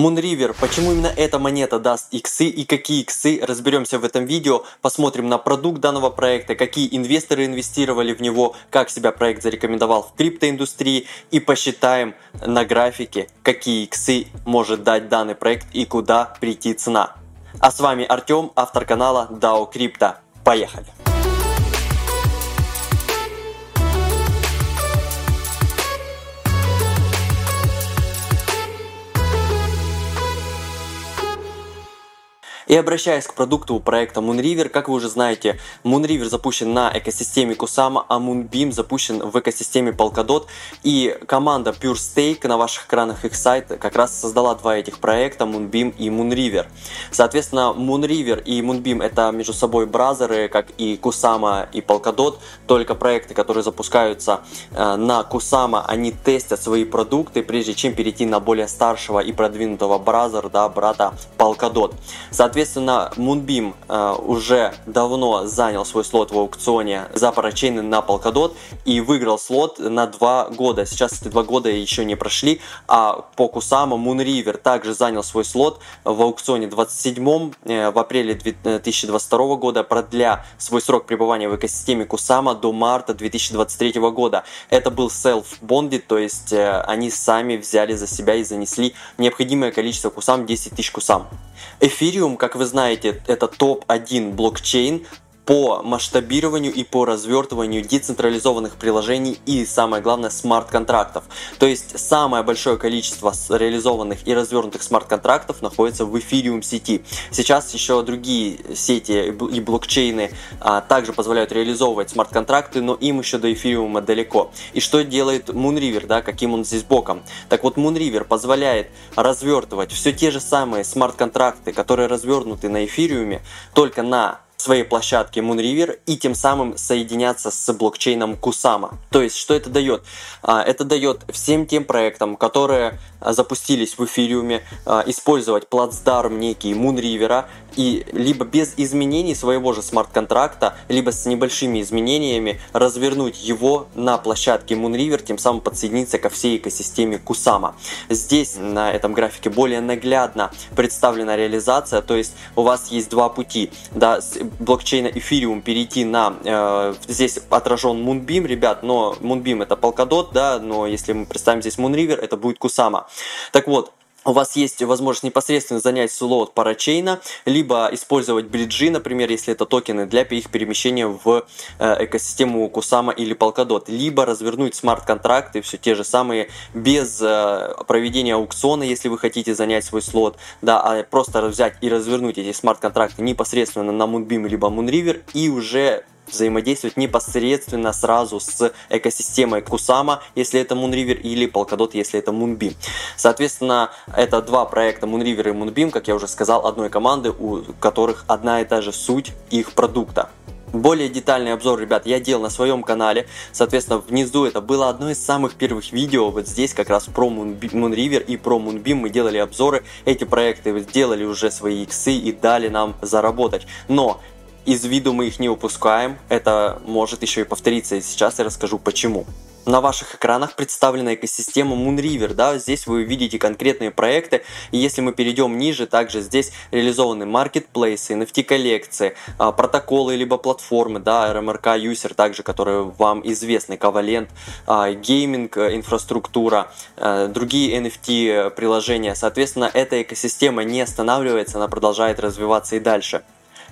Moonriver, почему именно эта монета даст иксы и какие иксы, разберемся в этом видео, посмотрим на продукт данного проекта, какие инвесторы инвестировали в него, как себя проект зарекомендовал в криптоиндустрии и посчитаем на графике, какие иксы может дать данный проект и куда прийти цена. А с вами Артем, автор канала DAO Crypto. Поехали! И обращаясь к продукту проекта Moonriver, как вы уже знаете, Moonriver запущен на экосистеме Kusama, а Moonbeam запущен в экосистеме Polkadot. И команда Pure Stake на ваших экранах их сайт как раз создала два этих проекта, Moonbeam и Moonriver. Соответственно, Moonriver и Moonbeam это между собой бразеры, как и Kusama и Polkadot, только проекты, которые запускаются э, на Kusama, они тестят свои продукты, прежде чем перейти на более старшего и продвинутого бразера, да, брата Polkadot. Соответственно, Соответственно, Moonbeam э, уже давно занял свой слот в аукционе за парачейны на Polkadot и выиграл слот на два года. Сейчас эти два года еще не прошли, а по Кусама Moonriver также занял свой слот в аукционе 27 э, в апреле 2022 года, продля свой срок пребывания в экосистеме Кусама до марта 2023 года. Это был self-bonded, то есть э, они сами взяли за себя и занесли необходимое количество кусам, 10 тысяч кусам. Эфириум, как вы знаете, это топ-1 блокчейн по масштабированию и по развертыванию децентрализованных приложений и, самое главное, смарт-контрактов. То есть самое большое количество реализованных и развернутых смарт-контрактов находится в эфириум сети. Сейчас еще другие сети и блокчейны а, также позволяют реализовывать смарт-контракты, но им еще до эфириума далеко. И что делает Moonriver, да, каким он здесь боком? Так вот, Moonriver позволяет развертывать все те же самые смарт-контракты, которые развернуты на эфириуме, только на своей площадке Moonriver и тем самым соединяться с блокчейном Kusama. То есть, что это дает? А, это дает всем тем проектам, которые а, запустились в эфириуме, а, использовать плацдарм некий Moonriver и либо без изменений своего же смарт-контракта, либо с небольшими изменениями развернуть его на площадке Moonriver, тем самым подсоединиться ко всей экосистеме Kusama. Здесь на этом графике более наглядно представлена реализация, то есть у вас есть два пути. Да, блокчейна Ethereum перейти на... Э, здесь отражен Moonbeam, ребят, но Moonbeam это Polkadot, да, но если мы представим здесь Moonriver, это будет Kusama. Так вот, у вас есть возможность непосредственно занять слот парачейна, либо использовать бриджи, например, если это токены, для их перемещения в э, экосистему Kusama или Polkadot, либо развернуть смарт-контракты, все те же самые, без э, проведения аукциона, если вы хотите занять свой слот, да, а просто взять и развернуть эти смарт-контракты непосредственно на Moonbeam либо Moonriver и уже взаимодействовать непосредственно сразу с экосистемой Kusama, если это Moonriver, или Polkadot, если это Moonbeam. Соответственно, это два проекта Moonriver и Moonbeam, как я уже сказал, одной команды, у которых одна и та же суть их продукта. Более детальный обзор, ребят, я делал на своем канале. Соответственно, внизу это было одно из самых первых видео. Вот здесь как раз про Moonriver и про Moonbeam мы делали обзоры. Эти проекты сделали уже свои иксы и дали нам заработать. Но из виду мы их не упускаем, это может еще и повториться, и сейчас я расскажу почему. На ваших экранах представлена экосистема Moonriver, да, здесь вы увидите конкретные проекты, и если мы перейдем ниже, также здесь реализованы маркетплейсы, NFT коллекции, а, протоколы либо платформы, да, RMRK User также, которые вам известны, Ковалент, а, гейминг, э, инфраструктура, э, другие NFT приложения, соответственно, эта экосистема не останавливается, она продолжает развиваться и дальше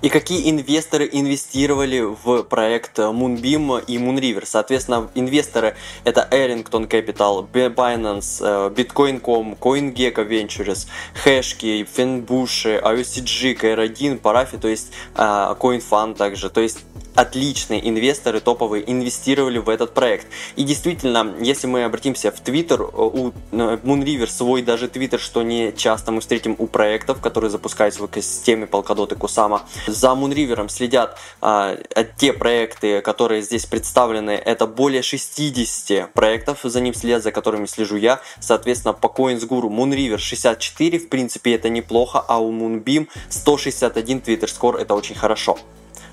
и какие инвесторы инвестировали в проект Moonbeam и Moonriver. Соответственно, инвесторы это Arrington Capital, Binance, э, Bitcoin.com, CoinGecko Ventures, Hashkey, Fenbush, IOCG, KR1, Parafi, то есть э, CoinFund также. То есть отличные инвесторы топовые инвестировали в этот проект. И действительно, если мы обратимся в Твиттер, у Moonriver свой даже Твиттер, что не часто мы встретим у проектов, которые запускаются в экосистеме Polkadot и Kusama. За Moonriver следят а, те проекты, которые здесь представлены. Это более 60 проектов, за ним следят, за которыми слежу я. Соответственно, по CoinsGuru Moonriver 64, в принципе, это неплохо, а у Moonbeam 161 Twitter Score, это очень хорошо.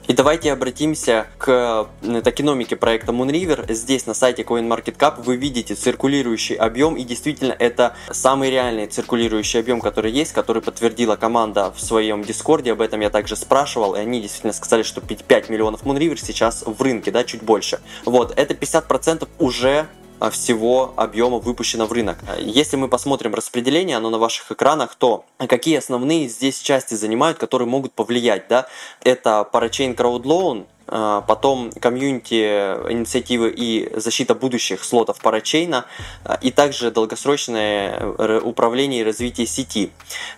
И давайте обратимся к токеномике проекта Moonriver. Здесь на сайте CoinMarketCap вы видите циркулирующий объем, и действительно это самый реальный циркулирующий объем, который есть, который подтвердила команда в своем дискорде. Об этом я также спрашивал, и они действительно сказали, что 5 миллионов Moonriver сейчас в рынке, да, чуть больше. Вот, это 50% уже всего объема выпущено в рынок. Если мы посмотрим распределение, оно на ваших экранах, то какие основные здесь части занимают, которые могут повлиять, да? Это Loan, а, потом комьюнити инициативы и защита будущих слотов парачейна, а, и также долгосрочное э, управление и развитие сети.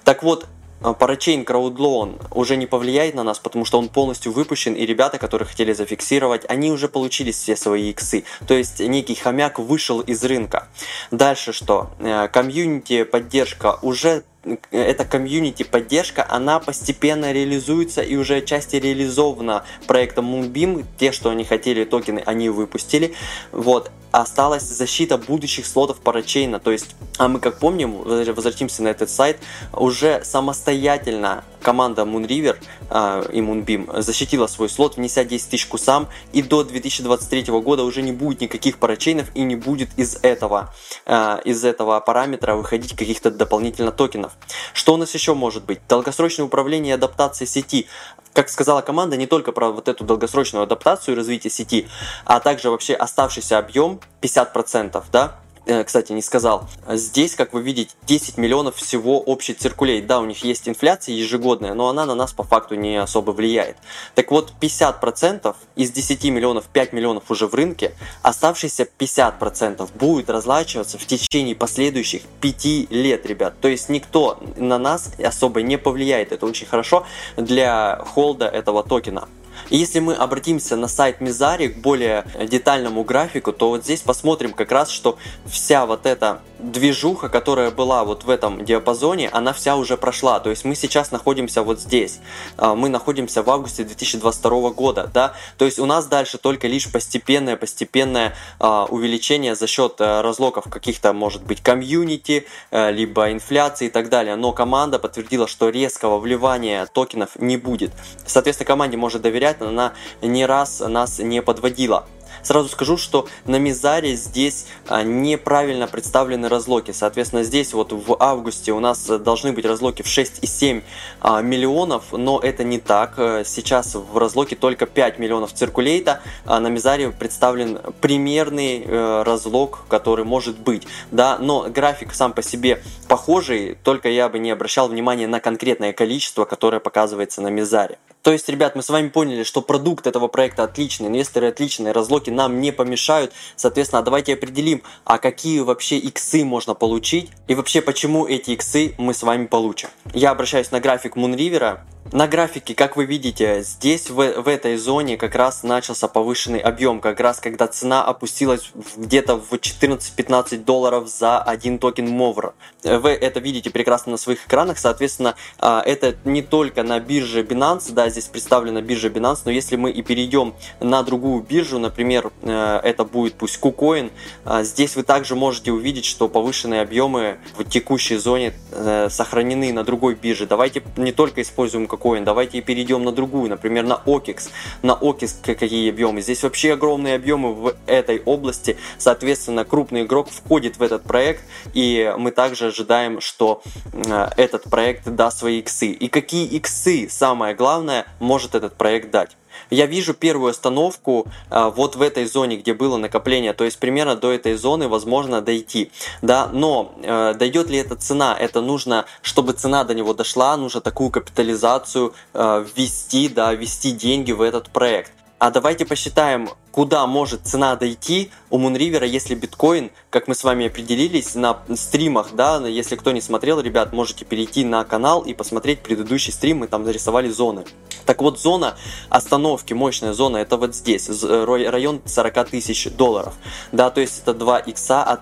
Так вот, Parachain CrowdLoan уже не повлияет на нас, потому что он полностью выпущен, и ребята, которые хотели зафиксировать, они уже получили все свои иксы. То есть некий хомяк вышел из рынка. Дальше что? Э, комьюнити поддержка уже эта комьюнити поддержка, она постепенно реализуется и уже отчасти реализована проектом Moonbeam. Те, что они хотели токены, они выпустили. Вот. Осталась защита будущих слотов парачейна. То есть, а мы как помним, возвратимся на этот сайт, уже самостоятельно команда Moonriver э, и Moonbeam защитила свой слот, внеся 10 тысяч кусам, и до 2023 года уже не будет никаких парачейнов и не будет из этого, э, из этого параметра выходить каких-то дополнительно токенов. Что у нас еще может быть? Долгосрочное управление и адаптация сети. Как сказала команда, не только про вот эту долгосрочную адаптацию и развитие сети, а также вообще оставшийся объем 50%, да, Э, кстати, не сказал. Здесь, как вы видите, 10 миллионов всего общий циркулейт. Да, у них есть инфляция ежегодная, но она на нас по факту не особо влияет. Так вот, 50% из 10 миллионов, 5 миллионов уже в рынке, оставшиеся 50% будет разлачиваться в течение последующих 5 лет, ребят. То есть никто на нас особо не повлияет. Это очень хорошо для холда этого токена. И если мы обратимся на сайт Мизари к более детальному графику, то вот здесь посмотрим как раз, что вся вот эта движуха, которая была вот в этом диапазоне, она вся уже прошла. То есть мы сейчас находимся вот здесь. А, мы находимся в августе 2022 года, да. То есть у нас дальше только лишь постепенное, постепенное а, увеличение за счет э, разлоков каких-то, может быть, комьюнити, э, либо инфляции и так далее. Но команда подтвердила, что резкого вливания токенов не будет. Соответственно, команде может доверять, но она не раз нас не подводила. Сразу скажу, что на Мизаре здесь а, неправильно представлены разлоки. Соответственно, здесь вот в августе у нас должны быть разлоки в 6,7 а, миллионов, но это не так. Сейчас в разлоке только 5 миллионов циркулейта. А на Мизаре представлен примерный э, разлог, который может быть. Да, но график сам по себе похожий, только я бы не обращал внимания на конкретное количество, которое показывается на Мизаре. То есть, ребят, мы с вами поняли, что продукт этого проекта отличный, инвесторы отличные, разлоки нам не помешают. Соответственно, давайте определим, а какие вообще иксы можно получить и вообще почему эти иксы мы с вами получим. Я обращаюсь на график Moonriver. На графике, как вы видите, здесь в, в этой зоне как раз начался повышенный объем, как раз когда цена опустилась где-то в 14-15 долларов за один токен MOVR. Вы это видите прекрасно на своих экранах, соответственно, а, это не только на бирже Binance, да, здесь представлена биржа Binance, но если мы и перейдем на другую биржу, например, э, это будет пусть KuCoin, а, здесь вы также можете увидеть, что повышенные объемы в текущей зоне э, сохранены на другой бирже. Давайте не только используем KuCoin, давайте и перейдем на другую, например, на OKEX. На OKEX какие объемы? Здесь вообще огромные объемы в этой области, соответственно, крупный игрок входит в этот проект, и мы также ожидаем, что э, этот проект даст свои иксы. И какие иксы, самое главное, может этот проект дать? я вижу первую остановку а, вот в этой зоне, где было накопление, то есть примерно до этой зоны возможно дойти, да, но э, дойдет ли эта цена, это нужно, чтобы цена до него дошла, нужно такую капитализацию э, ввести, да, ввести деньги в этот проект. А давайте посчитаем, куда может цена дойти у Мунривера, если биткоин, как мы с вами определились на стримах, да, если кто не смотрел, ребят, можете перейти на канал и посмотреть предыдущий стрим, мы там зарисовали зоны. Так вот, зона остановки, мощная зона, это вот здесь, район 40 тысяч долларов, да, то есть это 2 икса от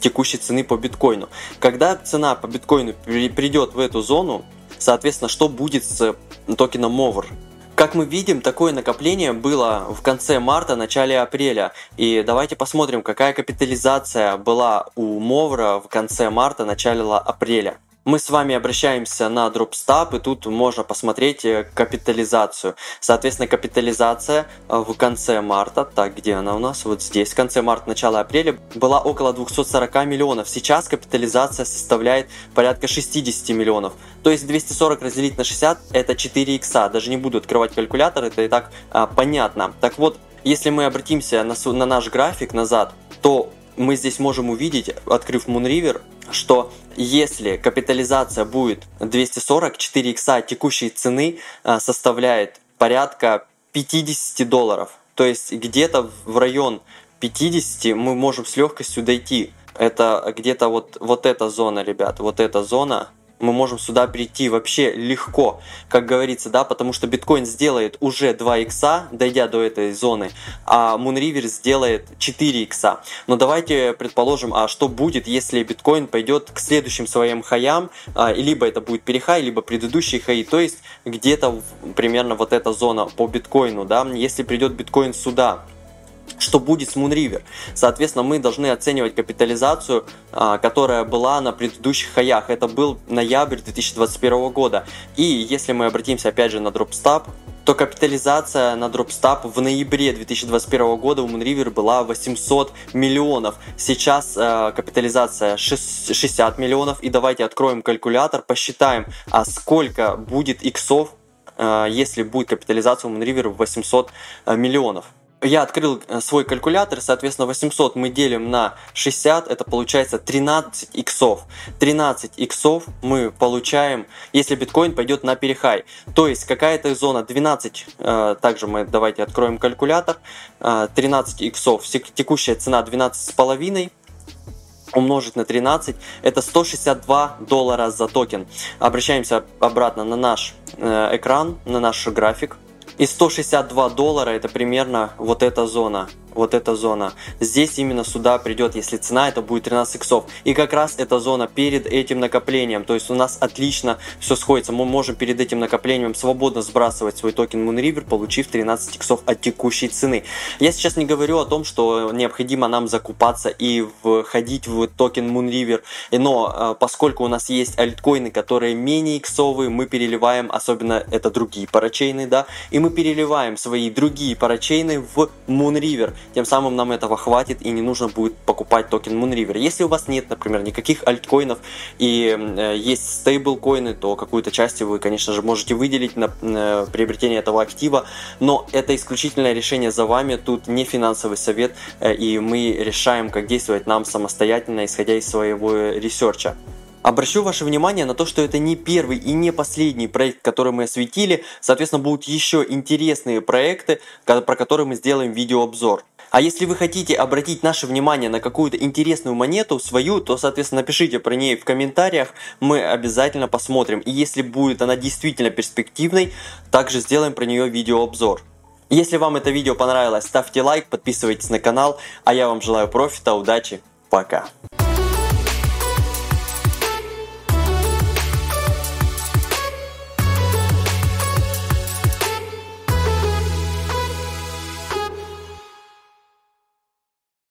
текущей цены по биткоину. Когда цена по биткоину придет в эту зону, соответственно, что будет с токеном MOVR? Как мы видим, такое накопление было в конце марта, начале апреля. И давайте посмотрим, какая капитализация была у Мовра в конце марта, начале апреля. Мы с вами обращаемся на DropStop, и тут можно посмотреть э, капитализацию. Соответственно, капитализация э, в конце марта, так, где она у нас? Вот здесь, в конце марта, начало апреля, была около 240 миллионов. Сейчас капитализация составляет порядка 60 миллионов. То есть 240 разделить на 60 это 4 икса. Даже не буду открывать калькулятор, это и так а, понятно. Так вот, если мы обратимся на, на наш график назад, то мы здесь можем увидеть, открыв Moonriver, что если капитализация будет 240, 4 икса текущей цены а, составляет порядка 50 долларов. То есть где-то в район 50 мы можем с легкостью дойти. Это где-то вот, вот эта зона, ребят, вот эта зона, мы можем сюда прийти вообще легко, как говорится, да, потому что биткоин сделает уже 2 икса, дойдя до этой зоны, а Moonriver сделает 4 икса. Но давайте предположим, а что будет, если биткоин пойдет к следующим своим хаям, а, либо это будет перехай, либо предыдущий хай, то есть где-то примерно вот эта зона по биткоину, да, если придет биткоин сюда, что будет с Moonriver. Соответственно, мы должны оценивать капитализацию, а, которая была на предыдущих хаях. Это был ноябрь 2021 года. И если мы обратимся опять же на DropStop, то капитализация на DropStop в ноябре 2021 года у Moonriver была 800 миллионов. Сейчас э, капитализация 60 миллионов. И давайте откроем калькулятор, посчитаем, а сколько будет иксов, э, если будет капитализация у Moonriver в 800 э, миллионов я открыл э, свой калькулятор, соответственно, 800 мы делим на 60, это получается 13 иксов. 13 иксов мы получаем, если биткоин пойдет на перехай. То есть какая-то зона 12, э, также мы давайте откроем калькулятор, э, 13 иксов, текущая цена 12,5 умножить на 13, это 162 доллара за токен. Обращаемся обратно на наш э, экран, на наш график. И 162 доллара это примерно вот эта зона вот эта зона. Здесь именно сюда придет, если цена это будет 13 иксов. И как раз эта зона перед этим накоплением. То есть у нас отлично все сходится. Мы можем перед этим накоплением свободно сбрасывать свой токен Moonriver, получив 13 иксов от текущей цены. Я сейчас не говорю о том, что необходимо нам закупаться и входить в токен Moonriver. Но а, поскольку у нас есть альткоины, которые менее иксовые, мы переливаем, особенно это другие парачейны, да, и мы переливаем свои другие парачейны в Moonriver. Тем самым нам этого хватит и не нужно будет покупать токен Moonriver. Если у вас нет, например, никаких альткоинов и э, есть стейблкоины, то какую-то часть вы, конечно же, можете выделить на э, приобретение этого актива, но это исключительное решение за вами, тут не финансовый совет, э, и мы решаем, как действовать нам самостоятельно, исходя из своего ресерча. Обращу ваше внимание на то, что это не первый и не последний проект, который мы осветили. Соответственно, будут еще интересные проекты, про которые мы сделаем видеообзор. А если вы хотите обратить наше внимание на какую-то интересную монету свою, то, соответственно, напишите про ней в комментариях, мы обязательно посмотрим. И если будет она действительно перспективной, также сделаем про нее видеообзор. Если вам это видео понравилось, ставьте лайк, подписывайтесь на канал, а я вам желаю профита, удачи, пока.